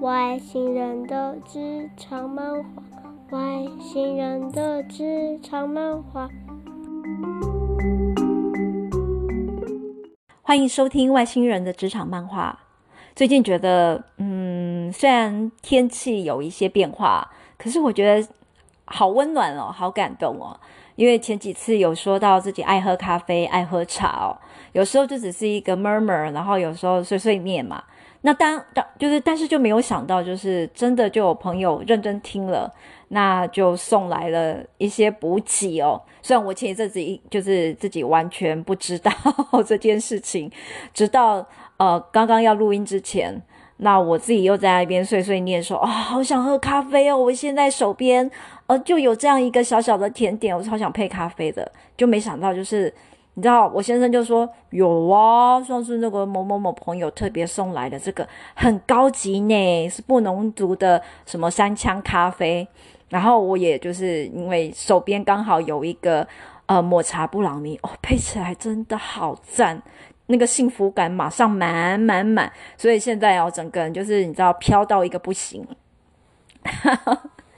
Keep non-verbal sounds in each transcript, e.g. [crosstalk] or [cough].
外星人的职场漫画，外星人的职场漫画。欢迎收听《外星人的职场漫画》。最近觉得，嗯，虽然天气有一些变化，可是我觉得好温暖哦，好感动哦。因为前几次有说到自己爱喝咖啡、爱喝茶哦，有时候就只是一个 murmur，然后有时候碎碎念嘛。那当当就是，但是就没有想到，就是真的就有朋友认真听了，那就送来了一些补给哦。虽然我前一阵子一就是自己完全不知道这件事情，直到呃刚刚要录音之前。那我自己又在那边碎碎念说啊、哦，好想喝咖啡哦！我现在手边呃就有这样一个小小的甜点，我超想配咖啡的，就没想到就是你知道，我先生就说有啊，上次那个某某某朋友特别送来的这个很高级呢，是不农族的什么三枪咖啡，然后我也就是因为手边刚好有一个呃抹茶布朗尼哦，配起来真的好赞。那个幸福感马上满满满，所以现在哦，整个人就是你知道飘到一个不行。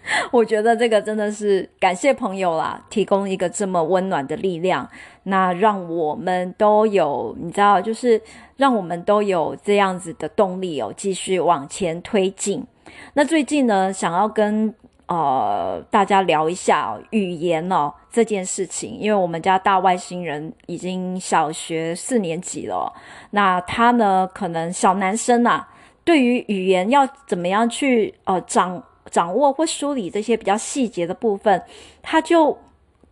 [laughs] 我觉得这个真的是感谢朋友啦，提供一个这么温暖的力量，那让我们都有你知道，就是让我们都有这样子的动力哦，继续往前推进。那最近呢，想要跟。呃，大家聊一下语言哦这件事情，因为我们家大外星人已经小学四年级了，那他呢，可能小男生啊，对于语言要怎么样去呃掌掌握或梳理这些比较细节的部分，他就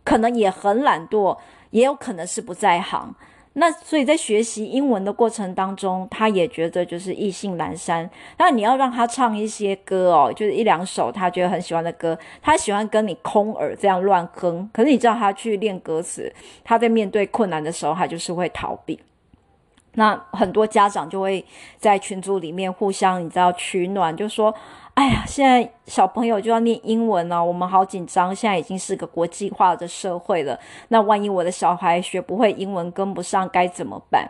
可能也很懒惰，也有可能是不在行。那所以在学习英文的过程当中，他也觉得就是意兴阑珊。那你要让他唱一些歌哦，就是一两首他觉得很喜欢的歌，他喜欢跟你空耳这样乱哼。可是你知道他去练歌词，他在面对困难的时候，他就是会逃避。那很多家长就会在群组里面互相你知道取暖，就说。哎呀，现在小朋友就要念英文了，我们好紧张。现在已经是个国际化的社会了，那万一我的小孩学不会英文，跟不上该怎么办？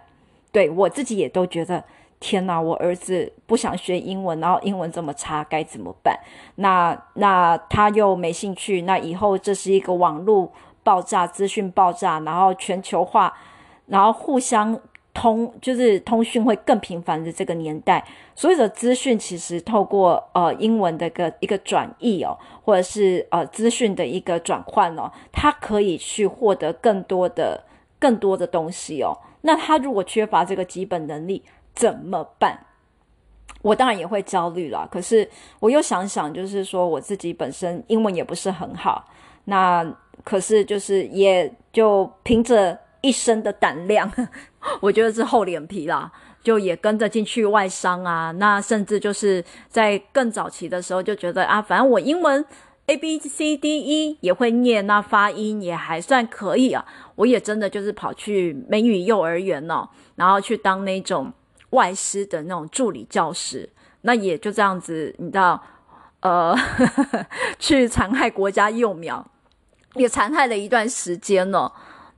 对，我自己也都觉得，天哪，我儿子不想学英文，然后英文这么差，该怎么办？那那他又没兴趣，那以后这是一个网络爆炸、资讯爆炸，然后全球化，然后互相。通就是通讯会更频繁的这个年代，所有的资讯其实透过呃英文的一个一个转译哦，或者是呃资讯的一个转换哦，它可以去获得更多的更多的东西哦。那他如果缺乏这个基本能力怎么办？我当然也会焦虑啦。可是我又想想，就是说我自己本身英文也不是很好，那可是就是也就凭着。一身的胆量，[laughs] 我觉得是厚脸皮啦，就也跟着进去外商啊。那甚至就是在更早期的时候就觉得啊，反正我英文 A B C D E 也会念，那发音也还算可以啊。我也真的就是跑去美语幼儿园哦，然后去当那种外师的那种助理教师。那也就这样子，你知道，呃，[laughs] 去残害国家幼苗，也残害了一段时间了。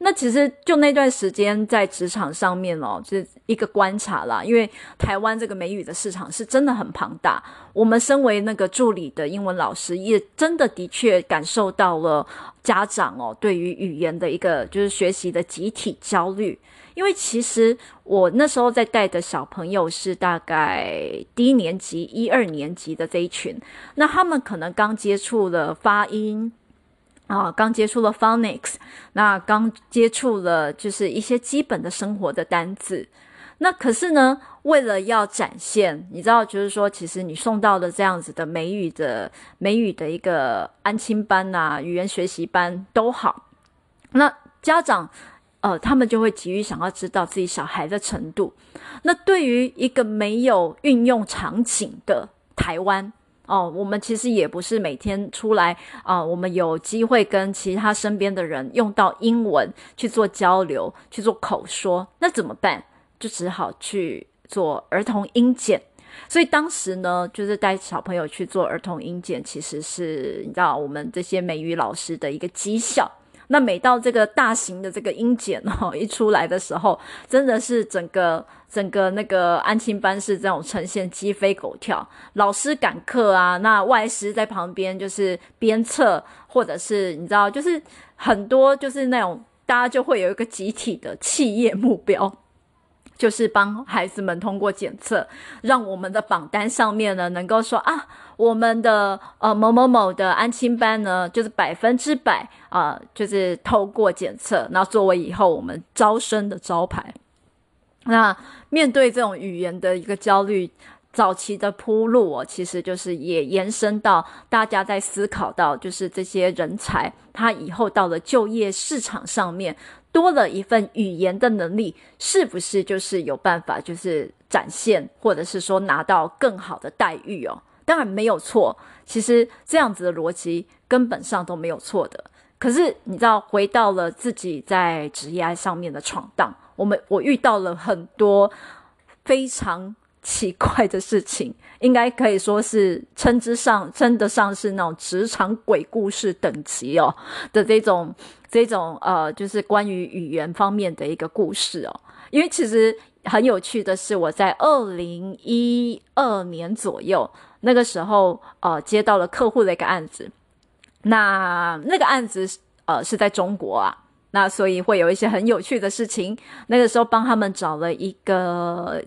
那其实就那段时间在职场上面哦，就一个观察啦。因为台湾这个美语的市场是真的很庞大，我们身为那个助理的英文老师，也真的的确感受到了家长哦对于语言的一个就是学习的集体焦虑。因为其实我那时候在带的小朋友是大概低年级一二年级的这一群，那他们可能刚接触了发音。啊，刚接触了 phonics，那刚接触了就是一些基本的生活的单字。那可是呢，为了要展现，你知道，就是说，其实你送到的这样子的美语的美语的一个安亲班啊，语言学习班都好。那家长呃，他们就会急于想要知道自己小孩的程度。那对于一个没有运用场景的台湾。哦，我们其实也不是每天出来啊、我们有机会跟其他身边的人用到英文去做交流，去做口说，那怎么办？就只好去做儿童音检。所以当时呢，就是带小朋友去做儿童音检，其实是你知道我们这些美语老师的一个绩效。那每到这个大型的这个音检哦一出来的时候，真的是整个整个那个安庆班是这种呈现鸡飞狗跳，老师赶课啊，那外师在旁边就是鞭策，或者是你知道，就是很多就是那种大家就会有一个集体的企业目标。就是帮孩子们通过检测，让我们的榜单上面呢能够说啊，我们的呃某某某的安亲班呢，就是百分之百啊、就是透过检测，那作为以后我们招生的招牌。那面对这种语言的一个焦虑，早期的铺路哦，其实就是也延伸到大家在思考到，就是这些人才他以后到了就业市场上面。多了一份语言的能力，是不是就是有办法，就是展现，或者是说拿到更好的待遇哦？当然没有错，其实这样子的逻辑根本上都没有错的。可是你知道，回到了自己在职业上面的闯荡，我们我遇到了很多非常奇怪的事情，应该可以说是称之上称得上是那种职场鬼故事等级哦的这种。这种呃，就是关于语言方面的一个故事哦。因为其实很有趣的是，我在二零一二年左右那个时候，呃，接到了客户的一个案子。那那个案子呃是在中国啊，那所以会有一些很有趣的事情。那个时候帮他们找了一个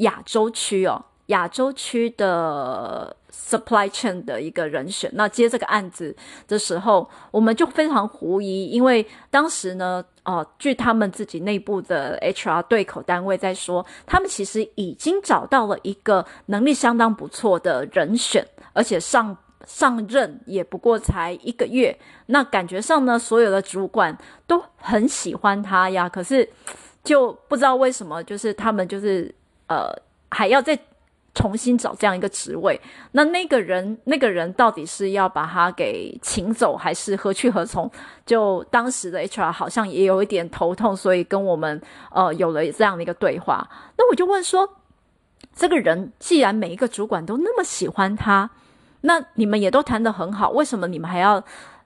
亚洲区哦。亚洲区的 supply chain 的一个人选，那接这个案子的时候，我们就非常狐疑，因为当时呢，呃，据他们自己内部的 HR 对口单位在说，他们其实已经找到了一个能力相当不错的人选，而且上上任也不过才一个月，那感觉上呢，所有的主管都很喜欢他呀，可是就不知道为什么，就是他们就是呃还要再。重新找这样一个职位，那那个人那个人到底是要把他给请走，还是何去何从？就当时的 HR 好像也有一点头痛，所以跟我们呃有了这样的一个对话。那我就问说，这个人既然每一个主管都那么喜欢他，那你们也都谈得很好，为什么你们还要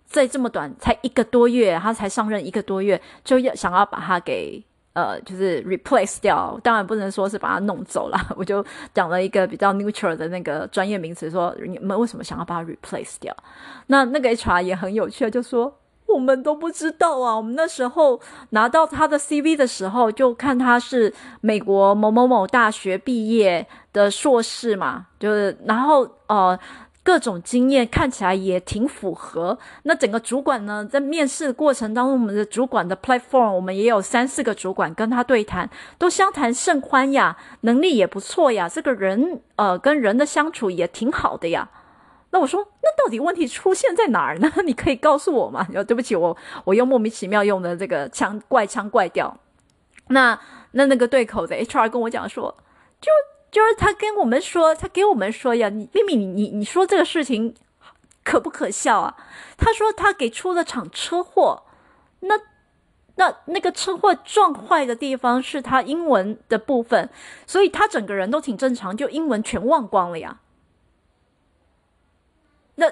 在这么短才一个多月，他才上任一个多月，就要想要把他给？呃，就是 replace 掉，当然不能说是把它弄走了。[laughs] 我就讲了一个比较 neutral 的那个专业名词，说你们为什么想要把它 replace 掉？那那个 HR 也很有趣，就说我们都不知道啊。我们那时候拿到他的 CV 的时候，就看他是美国某某某大学毕业的硕士嘛，就是然后呃。各种经验看起来也挺符合。那整个主管呢，在面试过程当中，我们的主管的 platform，我们也有三四个主管跟他对谈，都相谈甚欢呀，能力也不错呀。这个人呃，跟人的相处也挺好的呀。那我说，那到底问题出现在哪儿呢？[laughs] 你可以告诉我吗？对不起，我我又莫名其妙用的这个腔怪腔怪调。那那那个对口的 HR 跟我讲说，就。就是他跟我们说，他给我们说呀，你秘密，你你你说这个事情可不可笑啊？他说他给出了场车祸，那那那个车祸撞坏的地方是他英文的部分，所以他整个人都挺正常，就英文全忘光了呀。那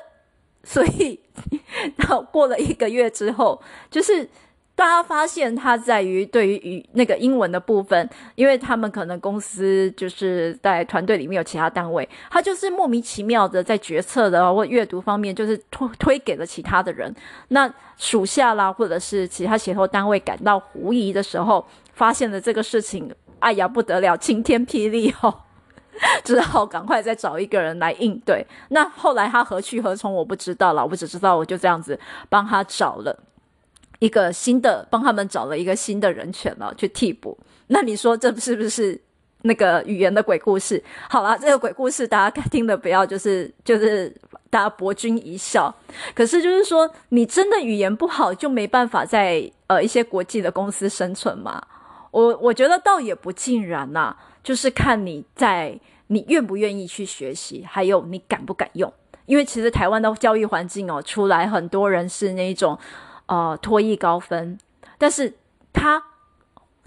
所以，[laughs] 然后过了一个月之后，就是。大家发现他在于对于语那个英文的部分，因为他们可能公司就是在团队里面有其他单位，他就是莫名其妙的在决策的或阅读方面就是推推给了其他的人。那属下啦，或者是其他协同单位感到狐疑的时候，发现了这个事情，哎呀不得了，晴天霹雳哦，[laughs] 只好赶快再找一个人来应对。那后来他何去何从，我不知道了，我只知道我就这样子帮他找了。一个新的，帮他们找了一个新的人选了，去替补。那你说这是不是那个语言的鬼故事？好啦，这个鬼故事大家听的不要就是就是大家博君一笑。可是就是说，你真的语言不好就没办法在呃一些国际的公司生存吗？我我觉得倒也不尽然呐、就是看你在你愿不愿意去学习，还有你敢不敢用。因为其实台湾的教育环境哦，出来很多人是那一种。呃，托育高分，但是他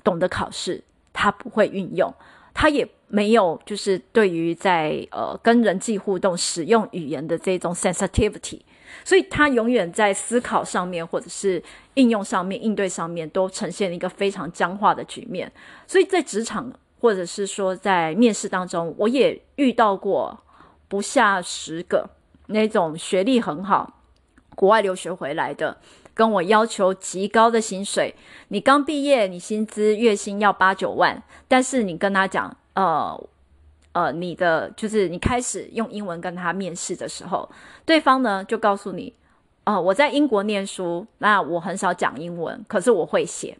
懂得考试，他不会运用。他也没有就是对于在呃跟人际互动使用语言的这种 sensitivity，所以他永远在思考上面或者是应用上面应对上面都呈现一个非常僵化的局面。所以在职场或者是说在面试当中，我也遇到过不下十个那种学历很好、国外留学回来的。跟我要求极高的薪水，你刚毕业，你薪资月薪要八九万，但是你跟他讲，呃，呃，你的就是你开始用英文跟他面试的时候，对方呢就告诉你，哦、呃，我在英国念书，那我很少讲英文，可是我会写，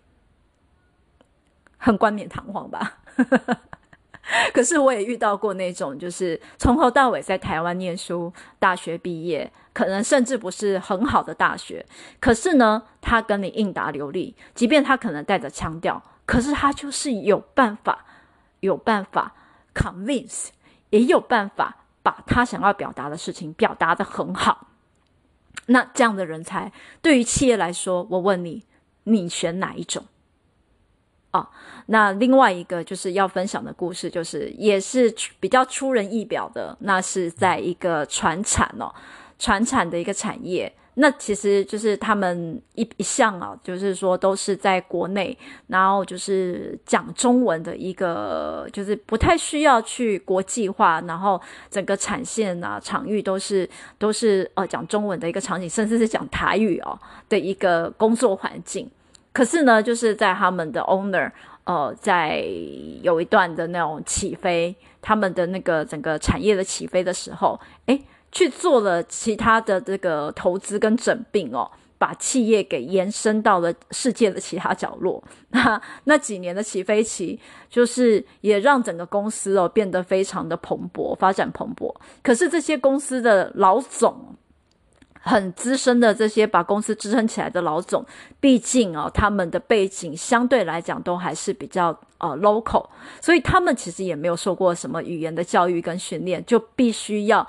很冠冕堂皇吧。[laughs] 可是我也遇到过那种，就是从头到尾在台湾念书，大学毕业，可能甚至不是很好的大学，可是呢，他跟你应答流利，即便他可能带着腔调，可是他就是有办法，有办法 convince，也有办法把他想要表达的事情表达得很好。那这样的人才，对于企业来说，我问你，你选哪一种？哦，那另外一个就是要分享的故事，就是也是比较出人意表的。那是在一个传产哦，传产的一个产业。那其实就是他们一一向啊，就是说都是在国内，然后就是讲中文的一个，就是不太需要去国际化，然后整个产线啊、场域都是都是呃讲中文的一个场景，甚至是讲台语哦的一个工作环境。可是呢，就是在他们的 owner，呃，在有一段的那种起飞，他们的那个整个产业的起飞的时候，诶，去做了其他的这个投资跟整并哦，把企业给延伸到了世界的其他角落。[laughs] 那那几年的起飞期，就是也让整个公司哦变得非常的蓬勃，发展蓬勃。可是这些公司的老总。很资深的这些把公司支撑起来的老总，毕竟啊，他们的背景相对来讲都还是比较呃 local，所以他们其实也没有受过什么语言的教育跟训练，就必须要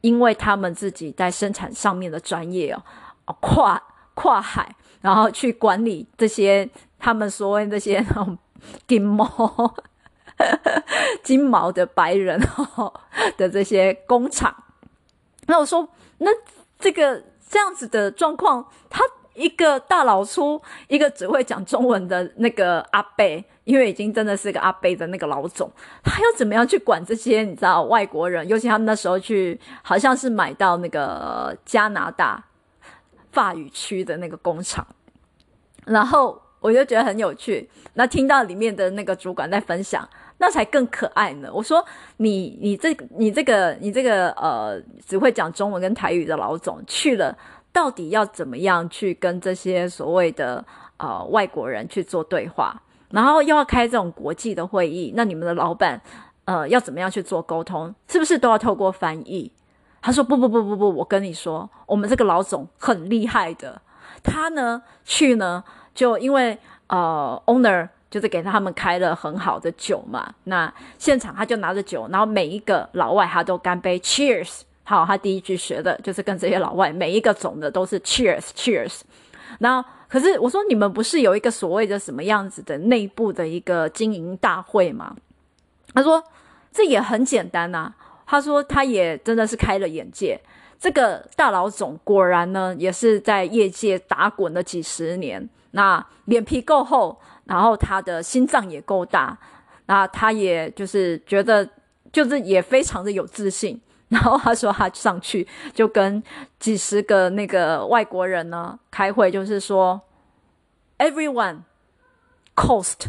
因为他们自己在生产上面的专业哦，跨跨海，然后去管理这些他们所谓那些那 [laughs] 种金毛 [laughs] 金毛的白人的这些工厂。那我说那。这个这样子的状况，他一个大老粗，一个只会讲中文的那个阿伯，因为已经真的是个阿伯的那个老总，他要怎么样去管这些你知道外国人？尤其他们那时候去，好像是买到那个加拿大法语区的那个工厂，然后我就觉得很有趣。那听到里面的那个主管在分享。那才更可爱呢！我说你你这你这个你这个呃只会讲中文跟台语的老总去了，到底要怎么样去跟这些所谓的呃外国人去做对话？然后又要开这种国际的会议，那你们的老板呃要怎么样去做沟通？是不是都要透过翻译？他说不不不不不，我跟你说，我们这个老总很厉害的，他呢去呢就因为呃 owner。就是给他们开了很好的酒嘛，那现场他就拿着酒，然后每一个老外他都干杯，Cheers！好，他第一句学的就是跟这些老外每一个总的都是 Cheers，Cheers。然后可是我说你们不是有一个所谓的什么样子的内部的一个经营大会吗？他说这也很简单呐、他说他也真的是开了眼界，这个大老总果然呢也是在业界打滚了几十年，那脸皮够厚。然后他的心脏也够大，那他也就是觉得就是也非常的有自信。然后他说他上去就跟几十个那个外国人呢开会，就是说，everyone cost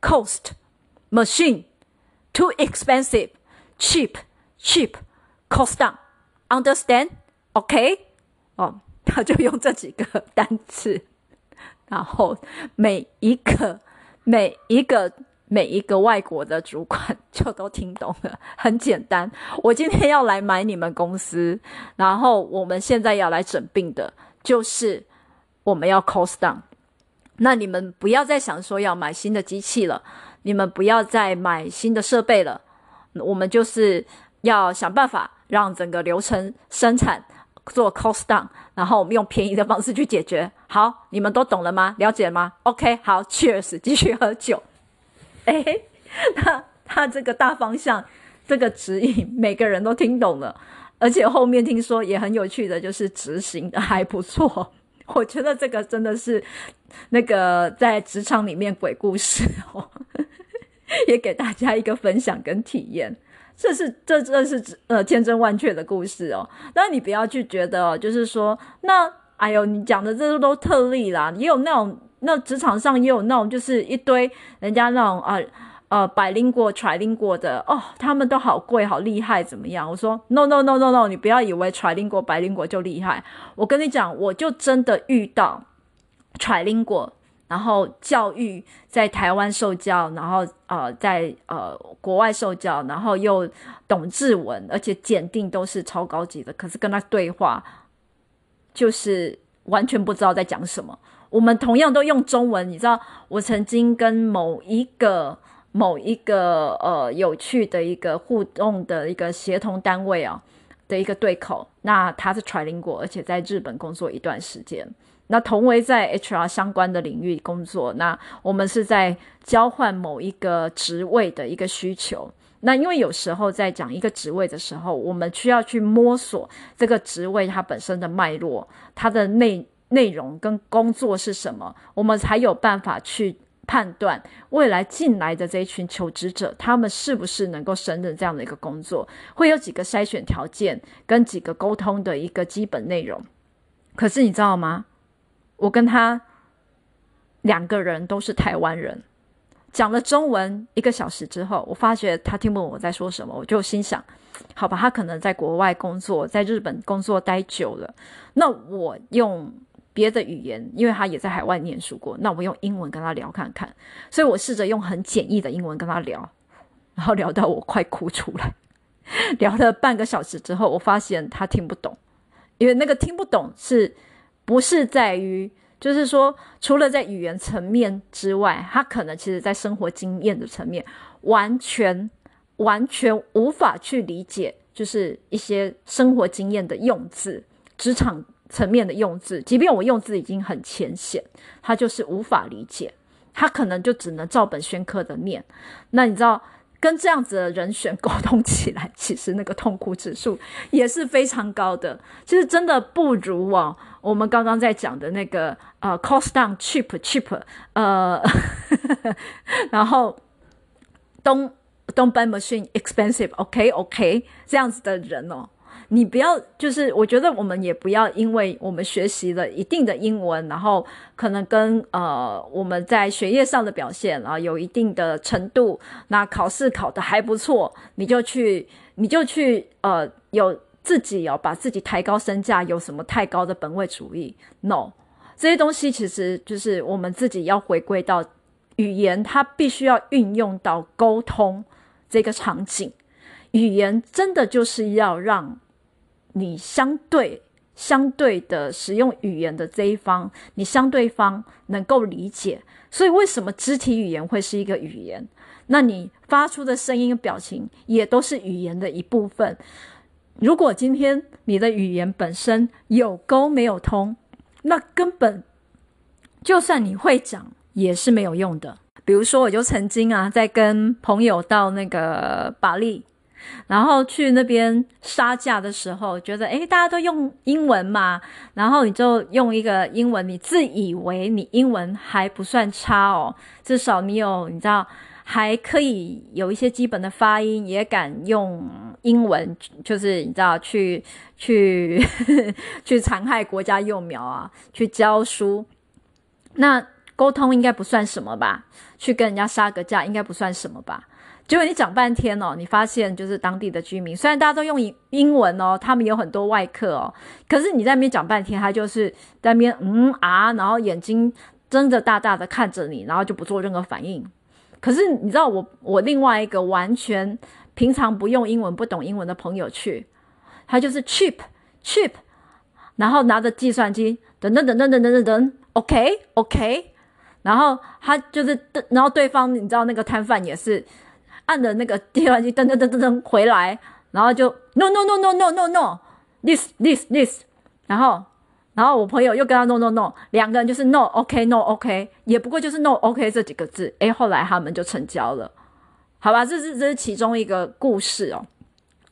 cost machine too expensive cheap cheap cost down understand OK 哦，他就用这几个单词。然后每一个、每一个、每一个外国的主管就都听懂了，很简单。[laughs] 我今天要来买你们公司，然后我们现在要来整病的，就是我们要 cost down。那你们不要再想说要买新的机器了，你们不要再买新的设备了，我们就是要想办法让整个流程生产。做 cost down，然后我们用便宜的方式去解决。好，你们都懂了吗？了解吗？OK，好，Cheers，继续喝酒。[laughs] 哎，他他这个大方向，这个指引每个人都听懂了，而且后面听说也很有趣的就是执行的还不错。[laughs] 我觉得这个真的是那个在职场里面鬼故事哦，[laughs] 也给大家一个分享跟体验。这是这这是呃千真万确的故事哦。那你不要去觉得哦，就是说那哎呦，你讲的这都特例啦，也有那种那职场上也有那种就是一堆人家那种啊呃 bilingual trilingual 的哦，他们都好贵好厉害怎么样？我说 no no no no no，你不要以为 trilingual bilingual 就厉害。我跟你讲，我就真的遇到 trilingual。然后教育在台湾受教，然后呃在呃国外受教，然后又懂日文，而且检定都是超高级的。可是跟他对话，就是完全不知道在讲什么。我们同样都用中文，你知道，我曾经跟某一个某一个呃有趣的一个互动的一个协同单位啊的一个对口，那他是 trilingual，而且在日本工作一段时间。那同为在 HR 相关的领域工作，那我们是在交换某一个职位的一个需求。那因为有时候在讲一个职位的时候，我们需要去摸索这个职位它本身的脉络，它的内内容跟工作是什么，我们才有办法去判断未来进来的这一群求职者，他们是不是能够胜任这样的一个工作，会有几个筛选条件跟几个沟通的一个基本内容。可是你知道吗？我跟他两个人都是台湾人，讲了中文一个小时之后，我发觉他听不懂我在说什么，我就心想：好吧，他可能在国外工作，在日本工作待久了。那我用别的语言，因为他也在海外念书过，那我用英文跟他聊看看。所以我试着用很简易的英文跟他聊，然后聊到我快哭出来。[laughs] 聊了半个小时之后，我发现他听不懂，因为那个听不懂是。不是在于，就是说，除了在语言层面之外，他可能其实在生活经验的层面，完全完全无法去理解，就是一些生活经验的用字，职场层面的用字，即便我用字已经很浅显，他就是无法理解，他可能就只能照本宣科的念。那你知道，跟这样子的人选沟通起来，其实那个痛苦指数也是非常高的。其实真的不如啊，我们刚刚在讲的那个呃，cost down cheap cheap，呃，[laughs] 然后 don't don't buy machine expensive，OK OK，这样子的人哦。你不要，就是我觉得我们也不要，因为我们学习了一定的英文，然后可能跟呃我们在学业上的表现啊有一定的程度，那考试考得还不错，你就去 [laughs] 你就去呃有自己要、哦、把自己抬高身价，有什么太高的本位主义？No，这些东西其实就是我们自己要回归到语言，它必须要运用到沟通这个场景，语言真的就是要让。你相对相对的使用语言的这一方，你相对方能够理解，所以为什么肢体语言会是一个语言？那你发出的声音、表情也都是语言的一部分。如果今天你的语言本身有沟没有通，那根本就算你会讲也是没有用的。比如说，我就曾经啊，在跟朋友到那个巴黎。然后去那边杀价的时候，觉得诶，大家都用英文嘛，然后你就用一个英文，你自以为你英文还不算差哦，至少你有你知道还可以有一些基本的发音，也敢用英文，就是你知道去去 [laughs] 去残害国家幼苗啊，去教书，那沟通应该不算什么吧？去跟人家杀个价应该不算什么吧？结果你讲半天哦，你发现就是当地的居民，虽然大家都用英英文哦，他们有很多外客哦，可是你在那边讲半天，他就是在那边嗯啊，然后眼睛睁着大大的看着你，然后就不做任何反应。可是你知道我我另外一个完全平常不用英文、不懂英文的朋友去，他就是 cheap cheap，然后拿着计算机等等等等等等等等，OK OK，然后他就是，然后对方你知道那个摊贩也是。按着那个计算机噔噔噔噔噔回来，然后就 no no no no no no no this this this，然后然后我朋友又跟他 no no no，两个人就是 no OK no OK，也不过就是 no OK 这几个字，诶，后来他们就成交了，好吧，这是这是其中一个故事哦。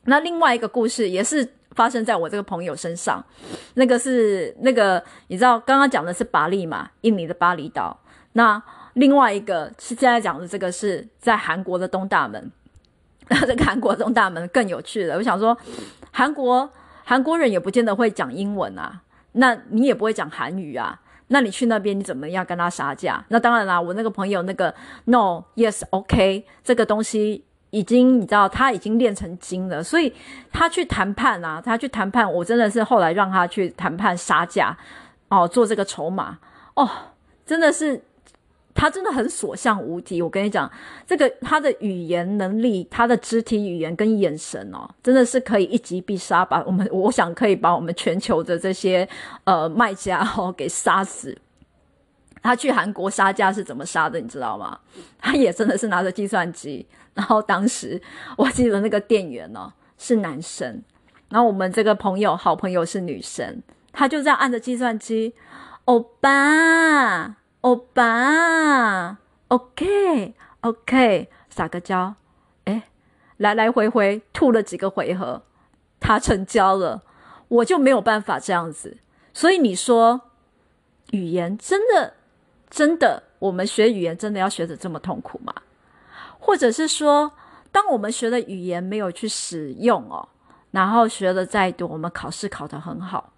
那另外一个故事也是发生在我这个朋友身上，那个是那个你知道，刚刚讲的是巴厘嘛，印尼的巴厘岛。那另外一个是现在讲的这个是在韩国的东大门。那 [laughs] 这个韩国东大门更有趣了。我想说，韩国韩国人也不见得会讲英文啊，那你也不会讲韩语啊，那你去那边你怎么样跟他杀价？那当然啦，我那个朋友那个 no yes OK 这个东西已经你知道他已经练成精了，所以他去谈判啊，他去谈判，我真的是后来让他去谈判杀价哦，做这个筹码哦，真的是。他真的很所向无敌，我跟你讲，这个他的语言能力，他的肢体语言跟眼神哦，真的是可以一击必杀，把我们我想可以把我们全球的这些呃卖家哦给杀死。他去韩国杀价是怎么杀的，你知道吗？他也真的是拿着计算机，然后当时我记得那个店员哦是男生，然后我们这个朋友好朋友是女生，他就这样按着计算机，欧巴。欧巴，OK OK，撒个娇，诶，来来回回吐了几个回合，他成交了，我就没有办法这样子。所以你说，语言真的真的，我们学语言真的要学得这么痛苦吗？或者是说，当我们学的语言没有去使用哦，然后学了再多，我们考试考得很好，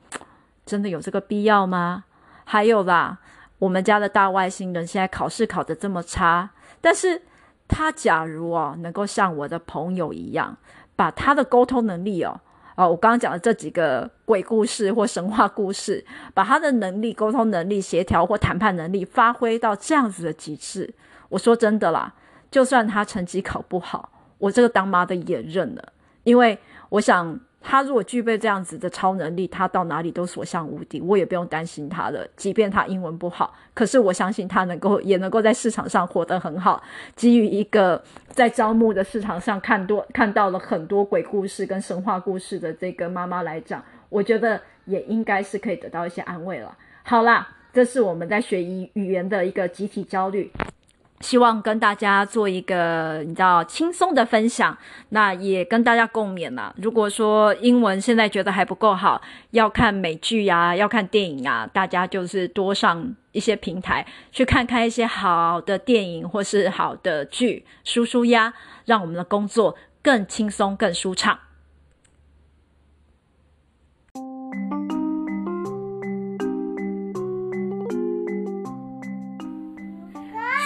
真的有这个必要吗？还有啦。我们家的大外星人现在考试考得这么差，但是他假如哦能够像我的朋友一样，把他的沟通能力哦，哦，我刚刚讲的这几个鬼故事或神话故事，把他的能力、沟通能力、协调或谈判能力发挥到这样子的极致，我说真的啦，就算他成绩考不好，我这个当妈的也认了，因为我想。他如果具备这样子的超能力，他到哪里都所向无敌，我也不用担心他了。即便他英文不好，可是我相信他能够也能够在市场上活得很好。基于一个在招募的市场上看多看到了很多鬼故事跟神话故事的这个妈妈来讲，我觉得也应该是可以得到一些安慰了。好啦，这是我们在学语语言的一个集体焦虑。希望跟大家做一个你知道轻松的分享，那也跟大家共勉啦。如果说英文现在觉得还不够好，要看美剧呀，要看电影啊，大家就是多上一些平台去看看一些好的电影或是好的剧，舒舒压，让我们的工作更轻松、更舒畅。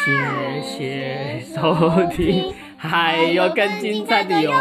谢谢收听，还有更精彩的哟。